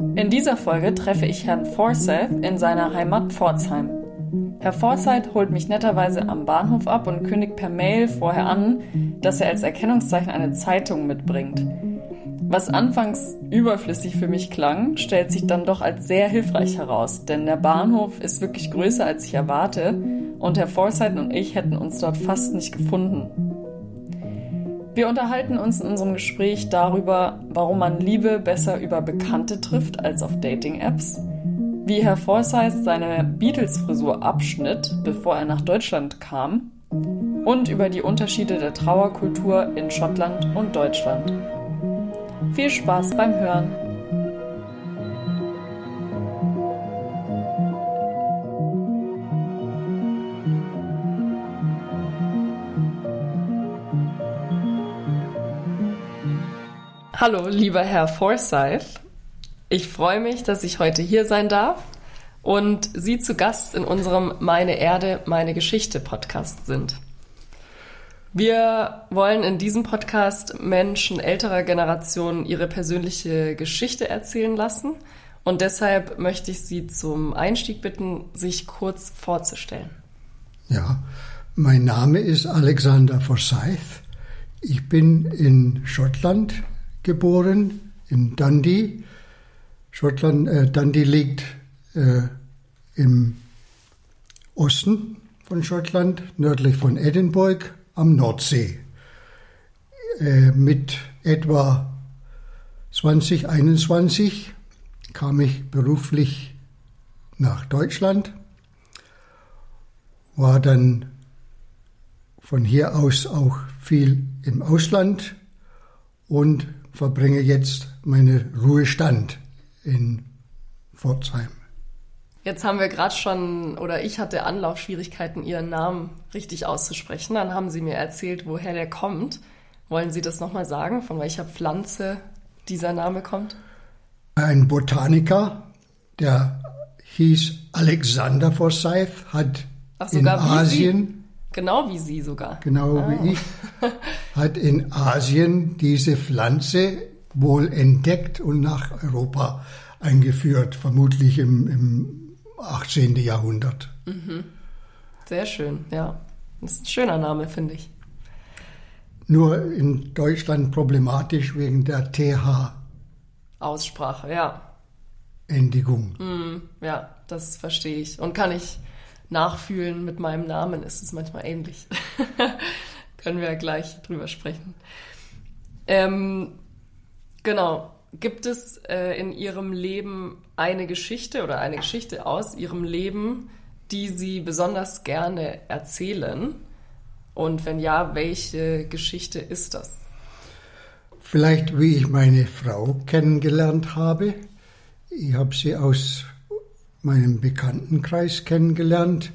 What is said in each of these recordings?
In dieser Folge treffe ich Herrn Forsyth in seiner Heimat Pforzheim. Herr Forsyth holt mich netterweise am Bahnhof ab und kündigt per Mail vorher an, dass er als Erkennungszeichen eine Zeitung mitbringt. Was anfangs überflüssig für mich klang, stellt sich dann doch als sehr hilfreich heraus, denn der Bahnhof ist wirklich größer als ich erwarte und Herr Forsyth und ich hätten uns dort fast nicht gefunden. Wir unterhalten uns in unserem Gespräch darüber, warum man Liebe besser über Bekannte trifft als auf Dating-Apps, wie Herr Forsyth seine Beatles-Frisur abschnitt, bevor er nach Deutschland kam, und über die Unterschiede der Trauerkultur in Schottland und Deutschland. Viel Spaß beim Hören! Hallo, lieber Herr Forsyth. Ich freue mich, dass ich heute hier sein darf und Sie zu Gast in unserem Meine Erde, meine Geschichte Podcast sind. Wir wollen in diesem Podcast Menschen älterer Generationen ihre persönliche Geschichte erzählen lassen und deshalb möchte ich Sie zum Einstieg bitten, sich kurz vorzustellen. Ja, mein Name ist Alexander Forsyth. Ich bin in Schottland geboren, in Dundee. Schottland, äh, Dundee liegt äh, im Osten von Schottland, nördlich von Edinburgh am Nordsee. Äh, mit etwa 2021 kam ich beruflich nach Deutschland, war dann von hier aus auch viel im Ausland und verbringe jetzt meinen Ruhestand in Pforzheim. Jetzt haben wir gerade schon, oder ich hatte Anlaufschwierigkeiten, Ihren Namen richtig auszusprechen. Dann haben Sie mir erzählt, woher der kommt. Wollen Sie das nochmal sagen, von welcher Pflanze dieser Name kommt? Ein Botaniker, der hieß Alexander Forsyth, hat Ach, in Asien Genau wie Sie sogar. Genau ah. wie ich. Hat in Asien diese Pflanze wohl entdeckt und nach Europa eingeführt, vermutlich im, im 18. Jahrhundert. Mhm. Sehr schön, ja. Das ist ein schöner Name, finde ich. Nur in Deutschland problematisch wegen der TH. Aussprache, ja. Endigung. Mm, ja, das verstehe ich. Und kann ich nachfühlen mit meinem Namen ist es manchmal ähnlich. Können wir ja gleich drüber sprechen. Ähm, genau. Gibt es äh, in Ihrem Leben eine Geschichte oder eine Geschichte aus Ihrem Leben, die Sie besonders gerne erzählen? Und wenn ja, welche Geschichte ist das? Vielleicht, wie ich meine Frau kennengelernt habe. Ich habe sie aus meinem Bekanntenkreis kennengelernt.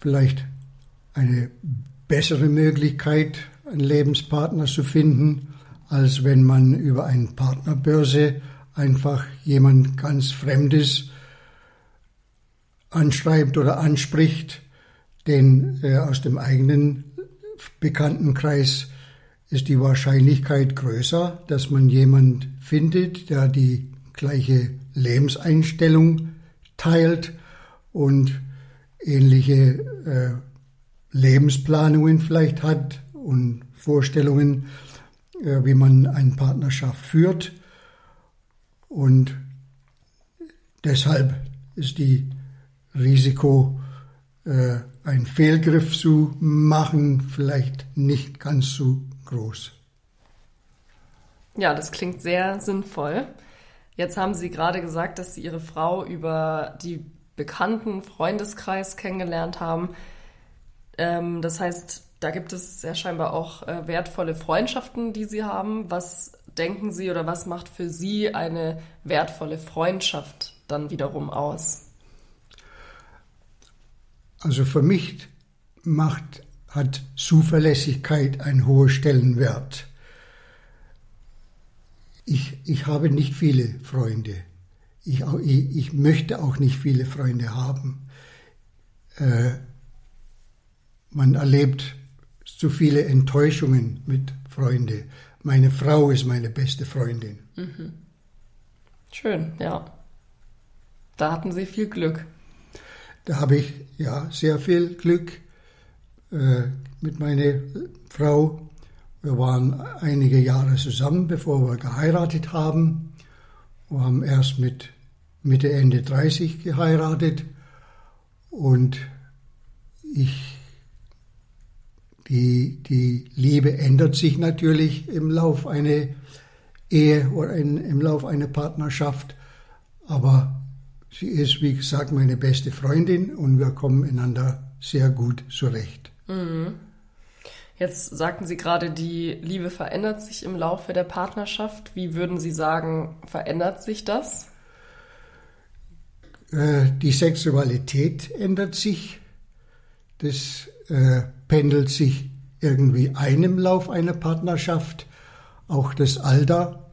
Vielleicht eine bessere Möglichkeit, einen Lebenspartner zu finden, als wenn man über eine Partnerbörse einfach jemand ganz Fremdes anschreibt oder anspricht, denn äh, aus dem eigenen Bekanntenkreis ist die Wahrscheinlichkeit größer, dass man jemand findet, der die gleiche Lebenseinstellung teilt und ähnliche äh, Lebensplanungen vielleicht hat und Vorstellungen, äh, wie man eine Partnerschaft führt. Und deshalb ist die Risiko, äh, einen Fehlgriff zu machen, vielleicht nicht ganz so groß. Ja, das klingt sehr sinnvoll. Jetzt haben Sie gerade gesagt, dass Sie Ihre Frau über die bekannten Freundeskreis kennengelernt haben. Ähm, das heißt, da gibt es ja scheinbar auch äh, wertvolle Freundschaften, die Sie haben. Was denken Sie oder was macht für Sie eine wertvolle Freundschaft dann wiederum aus? Also für mich macht, hat Zuverlässigkeit einen hohen Stellenwert. Ich, ich habe nicht viele Freunde. Ich, ich, ich möchte auch nicht viele Freunde haben. Äh, man erlebt zu viele Enttäuschungen mit Freunden. Meine Frau ist meine beste Freundin. Mhm. Schön, ja. Da hatten Sie viel Glück. Da habe ich ja sehr viel Glück äh, mit meiner Frau. Wir waren einige Jahre zusammen, bevor wir geheiratet haben. Wir haben erst mit Mitte, Ende 30 geheiratet und ich, die, die Liebe ändert sich natürlich im Lauf einer Ehe oder in, im Lauf einer Partnerschaft, aber sie ist, wie gesagt, meine beste Freundin und wir kommen einander sehr gut zurecht. Mhm. Jetzt sagten Sie gerade, die Liebe verändert sich im Laufe der Partnerschaft. Wie würden Sie sagen, verändert sich das? Äh, die Sexualität ändert sich. Das äh, pendelt sich irgendwie ein im Lauf einer Partnerschaft. Auch das Alter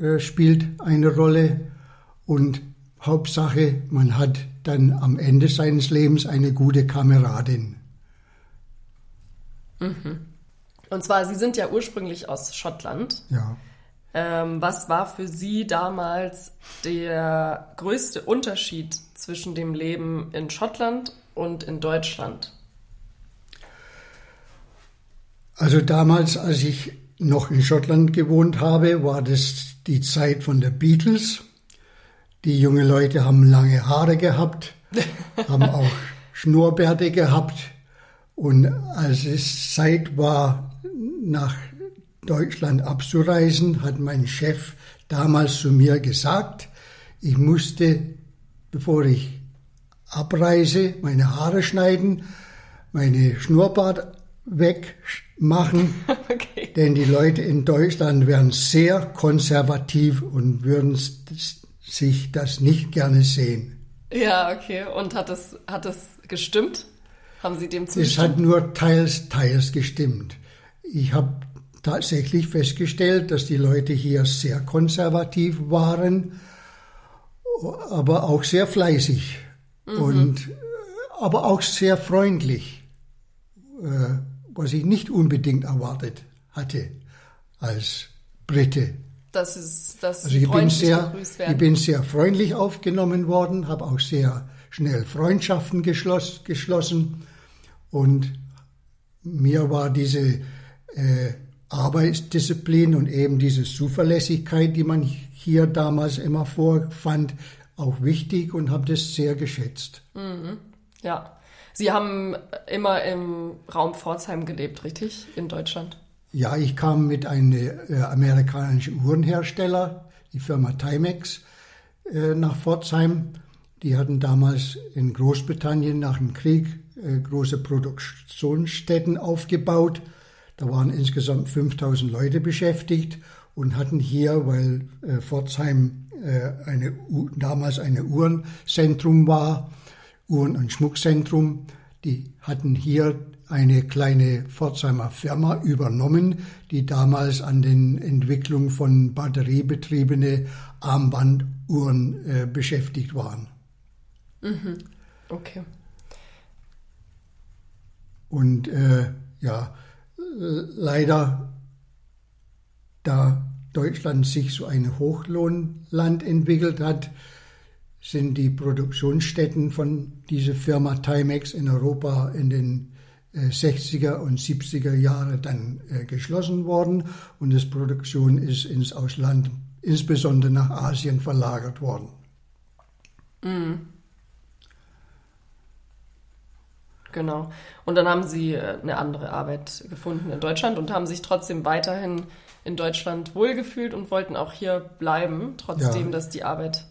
äh, spielt eine Rolle. Und Hauptsache, man hat dann am Ende seines Lebens eine gute Kameradin. Mhm. Und zwar, Sie sind ja ursprünglich aus Schottland. Ja. Ähm, was war für Sie damals der größte Unterschied zwischen dem Leben in Schottland und in Deutschland? Also damals, als ich noch in Schottland gewohnt habe, war das die Zeit von den Beatles. Die jungen Leute haben lange Haare gehabt, haben auch Schnurrbärte gehabt. Und als es Zeit war, nach Deutschland abzureisen, hat mein Chef damals zu mir gesagt, ich musste, bevor ich abreise, meine Haare schneiden, meine Schnurrbart wegmachen, okay. denn die Leute in Deutschland wären sehr konservativ und würden sich das nicht gerne sehen. Ja, okay. Und hat es, hat es gestimmt? Haben Sie dem zugestimmt? Es hat nur teils, teils gestimmt. Ich habe tatsächlich festgestellt, dass die Leute hier sehr konservativ waren, aber auch sehr fleißig mhm. und aber auch sehr freundlich, äh, was ich nicht unbedingt erwartet hatte als Brite. Das ist das also ich bin sehr, ich bin sehr freundlich aufgenommen worden, habe auch sehr schnell Freundschaften geschloss, geschlossen und mir war diese äh, Arbeitsdisziplin und eben diese Zuverlässigkeit, die man hier damals immer vorfand, auch wichtig und habe das sehr geschätzt. Mhm. Ja. Sie haben immer im Raum Pforzheim gelebt, richtig? In Deutschland? Ja, ich kam mit einem äh, amerikanischen Uhrenhersteller, die Firma Timex, äh, nach Pforzheim. Die hatten damals in Großbritannien nach dem Krieg äh, große Produktionsstätten aufgebaut da waren insgesamt 5000 Leute beschäftigt und hatten hier, weil äh, Pforzheim äh, eine, damals eine Uhrenzentrum war, Uhren- und Schmuckzentrum, die hatten hier eine kleine Pforzheimer Firma übernommen, die damals an den Entwicklung von batteriebetriebene Armbanduhren äh, beschäftigt waren. Mhm. Okay. Und äh, ja, leider, da Deutschland sich so ein Hochlohnland entwickelt hat, sind die Produktionsstätten von dieser Firma Timex in Europa in den 60er äh, und 70er Jahren dann äh, geschlossen worden und das Produktion ist ins Ausland, insbesondere nach Asien, verlagert worden. Mhm. Genau. Und dann haben Sie äh, eine andere Arbeit gefunden in Deutschland und haben sich trotzdem weiterhin in Deutschland wohlgefühlt und wollten auch hier bleiben, trotzdem, ja. dass die Arbeit.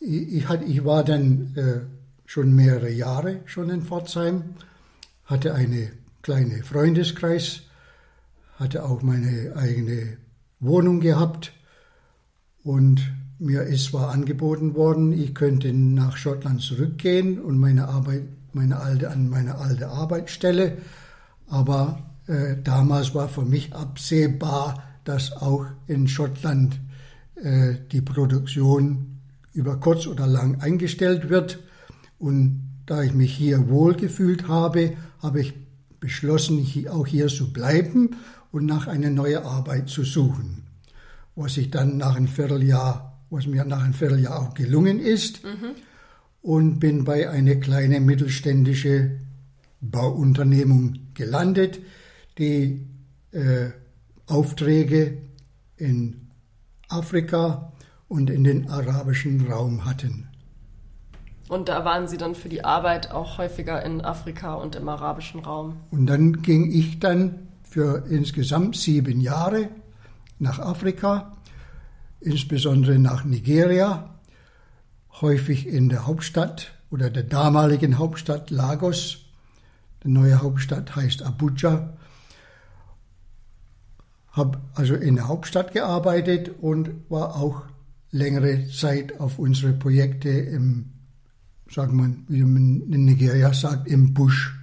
Ich, ich, hatte, ich war dann äh, schon mehrere Jahre schon in Pforzheim, hatte eine kleine Freundeskreis, hatte auch meine eigene Wohnung gehabt und mir ist zwar angeboten worden, ich könnte nach Schottland zurückgehen und meine Arbeit meine alte, an meine alte Arbeitsstelle. Aber äh, damals war für mich absehbar, dass auch in Schottland äh, die Produktion über kurz oder lang eingestellt wird. Und da ich mich hier wohlgefühlt habe, habe ich beschlossen, auch hier zu bleiben und nach einer neuen Arbeit zu suchen. Was ich dann nach einem Vierteljahr was mir nach einem Vierteljahr auch gelungen ist. Mhm. Und bin bei einer kleinen mittelständischen Bauunternehmung gelandet, die äh, Aufträge in Afrika und in den arabischen Raum hatten. Und da waren Sie dann für die Arbeit auch häufiger in Afrika und im arabischen Raum. Und dann ging ich dann für insgesamt sieben Jahre nach Afrika, insbesondere nach Nigeria, häufig in der Hauptstadt oder der damaligen Hauptstadt Lagos. Die neue Hauptstadt heißt Abuja. Habe also in der Hauptstadt gearbeitet und war auch längere Zeit auf unsere Projekte im sagt man, wie man in Nigeria sagt, im Busch.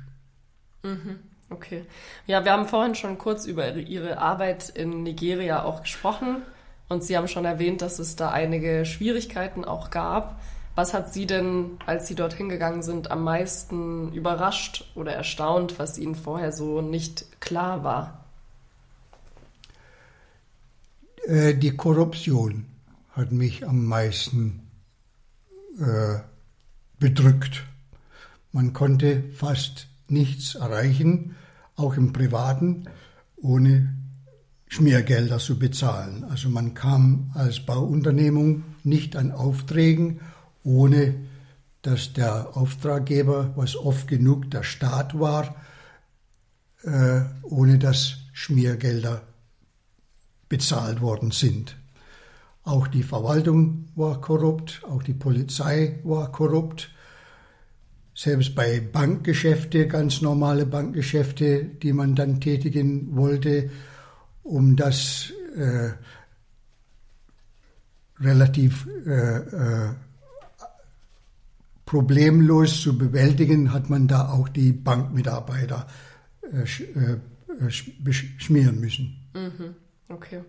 Mhm. Okay. Ja, wir haben vorhin schon kurz über Ihre Arbeit in Nigeria auch gesprochen und Sie haben schon erwähnt, dass es da einige Schwierigkeiten auch gab. Was hat Sie denn, als Sie dorthin gegangen sind, am meisten überrascht oder erstaunt, was Ihnen vorher so nicht klar war? Äh, die Korruption hat mich am meisten äh, bedrückt. Man konnte fast nichts erreichen, auch im Privaten, ohne Schmiergelder zu bezahlen. Also man kam als Bauunternehmung nicht an Aufträgen, ohne dass der Auftraggeber, was oft genug der Staat war, äh, ohne dass Schmiergelder bezahlt worden sind. Auch die Verwaltung war korrupt, auch die Polizei war korrupt. Selbst bei Bankgeschäfte, ganz normale Bankgeschäfte, die man dann tätigen wollte, um das äh, relativ äh, äh, problemlos zu bewältigen, hat man da auch die Bankmitarbeiter äh, äh, beschmieren müssen. Mhm. Okay.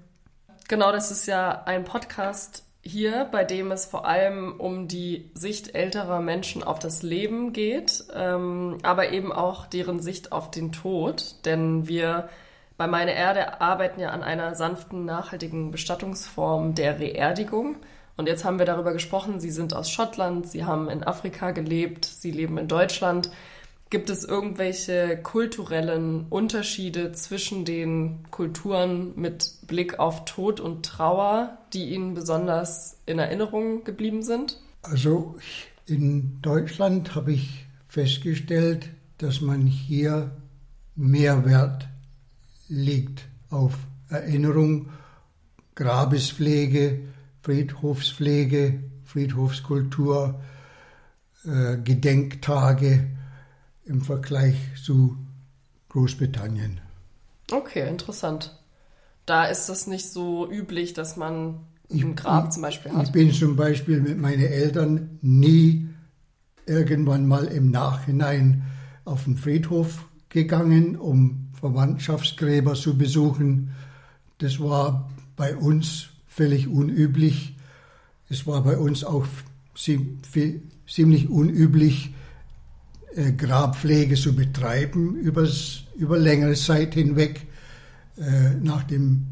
Genau, das ist ja ein Podcast hier, bei dem es vor allem um die Sicht älterer Menschen auf das Leben geht, ähm, aber eben auch deren Sicht auf den Tod. Denn wir bei Meine Erde arbeiten ja an einer sanften, nachhaltigen Bestattungsform der Reerdigung. Und jetzt haben wir darüber gesprochen, Sie sind aus Schottland, Sie haben in Afrika gelebt, Sie leben in Deutschland. Gibt es irgendwelche kulturellen Unterschiede zwischen den Kulturen mit Blick auf Tod und Trauer, die Ihnen besonders in Erinnerung geblieben sind? Also in Deutschland habe ich festgestellt, dass man hier mehr Wert legt auf Erinnerung, Grabespflege, Friedhofspflege, Friedhofskultur, äh, Gedenktage im Vergleich zu Großbritannien. Okay, interessant. Da ist das nicht so üblich, dass man ein Grab ich, zum Beispiel hat. Ich bin zum Beispiel mit meinen Eltern nie irgendwann mal im Nachhinein auf den Friedhof gegangen, um Verwandtschaftsgräber zu besuchen. Das war bei uns völlig unüblich. Es war bei uns auch ziemlich unüblich, äh, Grabpflege zu betreiben übers, über längere Zeit hinweg. Äh, nach dem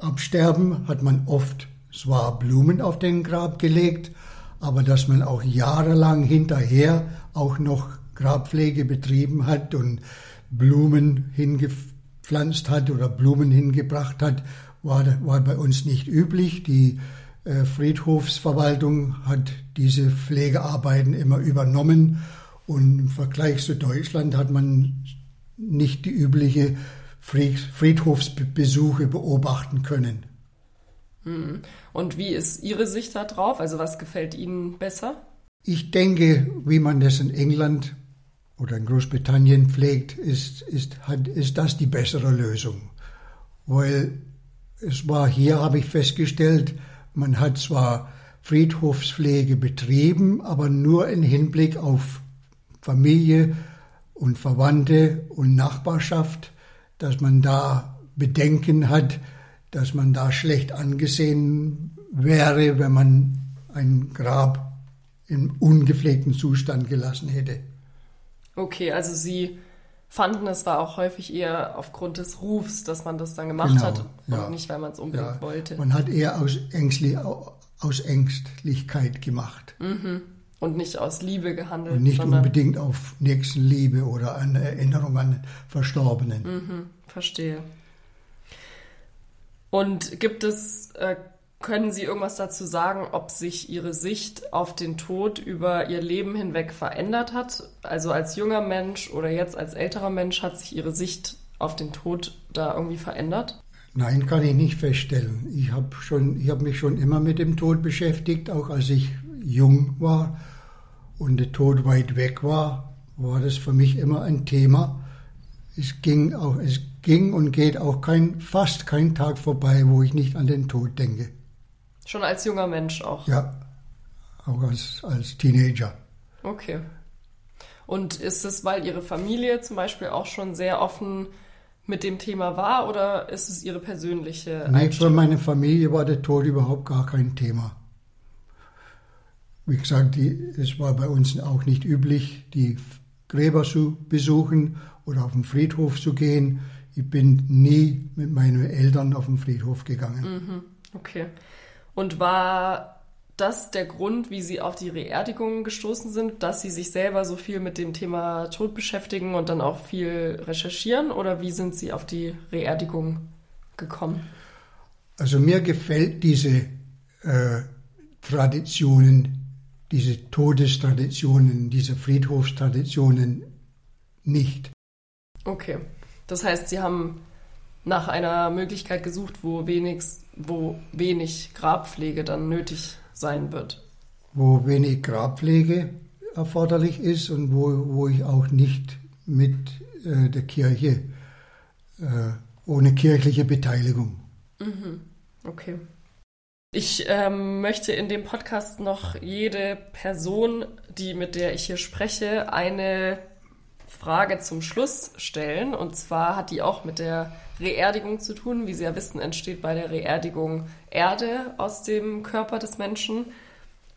Absterben hat man oft zwar Blumen auf den Grab gelegt, aber dass man auch jahrelang hinterher auch noch Grabpflege betrieben hat und Blumen hingepflanzt hat oder Blumen hingebracht hat, war, war bei uns nicht üblich. Die äh, Friedhofsverwaltung hat diese Pflegearbeiten immer übernommen und im Vergleich zu Deutschland hat man nicht die übliche Friedhofsbesuche beobachten können. Hm. Und wie ist Ihre Sicht darauf? Also was gefällt Ihnen besser? Ich denke, wie man das in England oder in Großbritannien pflegt, ist, ist, ist das die bessere Lösung. Weil es war hier, habe ich festgestellt, man hat zwar Friedhofspflege betrieben, aber nur im Hinblick auf Familie und Verwandte und Nachbarschaft, dass man da Bedenken hat, dass man da schlecht angesehen wäre, wenn man ein Grab im ungepflegten Zustand gelassen hätte. Okay, also Sie fanden, es war auch häufig eher aufgrund des Rufs, dass man das dann gemacht genau, hat und ja, nicht, weil man es unbedingt ja. wollte. Man hat eher aus, ängstlich, aus Ängstlichkeit gemacht. Mhm. Und nicht aus Liebe gehandelt. Und nicht unbedingt auf Nächstenliebe oder eine Erinnerung an Verstorbenen. Mhm. Verstehe. Und gibt es, äh, können Sie irgendwas dazu sagen, ob sich Ihre Sicht auf den Tod über Ihr Leben hinweg verändert hat? Also als junger Mensch oder jetzt als älterer Mensch hat sich Ihre Sicht auf den Tod da irgendwie verändert? Nein, kann ich nicht feststellen. Ich habe hab mich schon immer mit dem Tod beschäftigt, auch als ich jung war und der Tod weit weg war, war das für mich immer ein Thema. Es ging, auch, es ging und geht auch kein, fast kein Tag vorbei, wo ich nicht an den Tod denke. Schon als junger Mensch auch? Ja, auch als, als Teenager. Okay. Und ist es, weil Ihre Familie zum Beispiel auch schon sehr offen mit dem Thema war oder ist es Ihre persönliche Nee, für meine Familie war der Tod überhaupt gar kein Thema. Wie gesagt, die, es war bei uns auch nicht üblich, die Gräber zu besuchen oder auf den Friedhof zu gehen. Ich bin nie mit meinen Eltern auf den Friedhof gegangen. Mhm, okay. Und war das der Grund, wie Sie auf die Reerdigung gestoßen sind, dass Sie sich selber so viel mit dem Thema Tod beschäftigen und dann auch viel recherchieren? Oder wie sind Sie auf die Reerdigung gekommen? Also mir gefällt diese äh, Traditionen, diese Todestraditionen, diese Friedhofstraditionen nicht. Okay. Das heißt, Sie haben nach einer Möglichkeit gesucht, wo wenig, wo wenig Grabpflege dann nötig sein wird. Wo wenig Grabpflege erforderlich ist und wo, wo ich auch nicht mit äh, der Kirche, äh, ohne kirchliche Beteiligung. Mhm. Okay. Ich ähm, möchte in dem Podcast noch jede Person, die mit der ich hier spreche, eine Frage zum Schluss stellen. Und zwar hat die auch mit der Reerdigung zu tun. Wie Sie ja wissen, entsteht bei der Reerdigung Erde aus dem Körper des Menschen.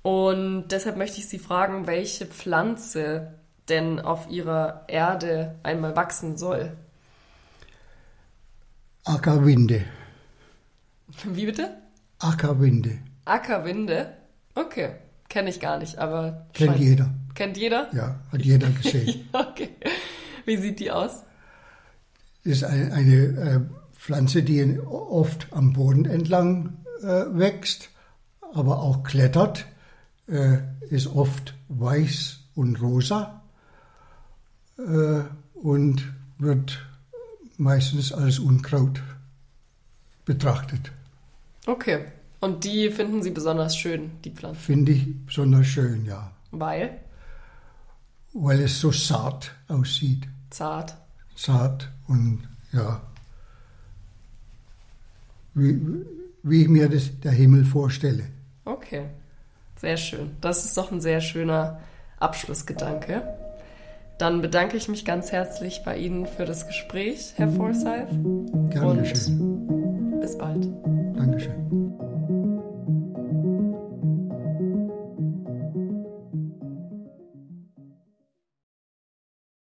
Und deshalb möchte ich Sie fragen, welche Pflanze denn auf Ihrer Erde einmal wachsen soll. Ackerwinde. Wie bitte? Ackerwinde. Ackerwinde? Okay, kenne ich gar nicht, aber. Kennt jeder. Kennt jeder? Ja, hat jeder gesehen. okay. Wie sieht die aus? ist eine, eine äh, Pflanze, die oft am Boden entlang äh, wächst, aber auch klettert, äh, ist oft weiß und rosa und wird meistens als Unkraut betrachtet. Okay. Und die finden Sie besonders schön, die Pflanze? Finde ich besonders schön, ja. Weil? Weil es so zart aussieht. Zart zart und ja, wie, wie ich mir das, der Himmel vorstelle. Okay, sehr schön. Das ist doch ein sehr schöner Abschlussgedanke. Dann bedanke ich mich ganz herzlich bei Ihnen für das Gespräch, Herr Forsyth. Gerne schön. Bis bald.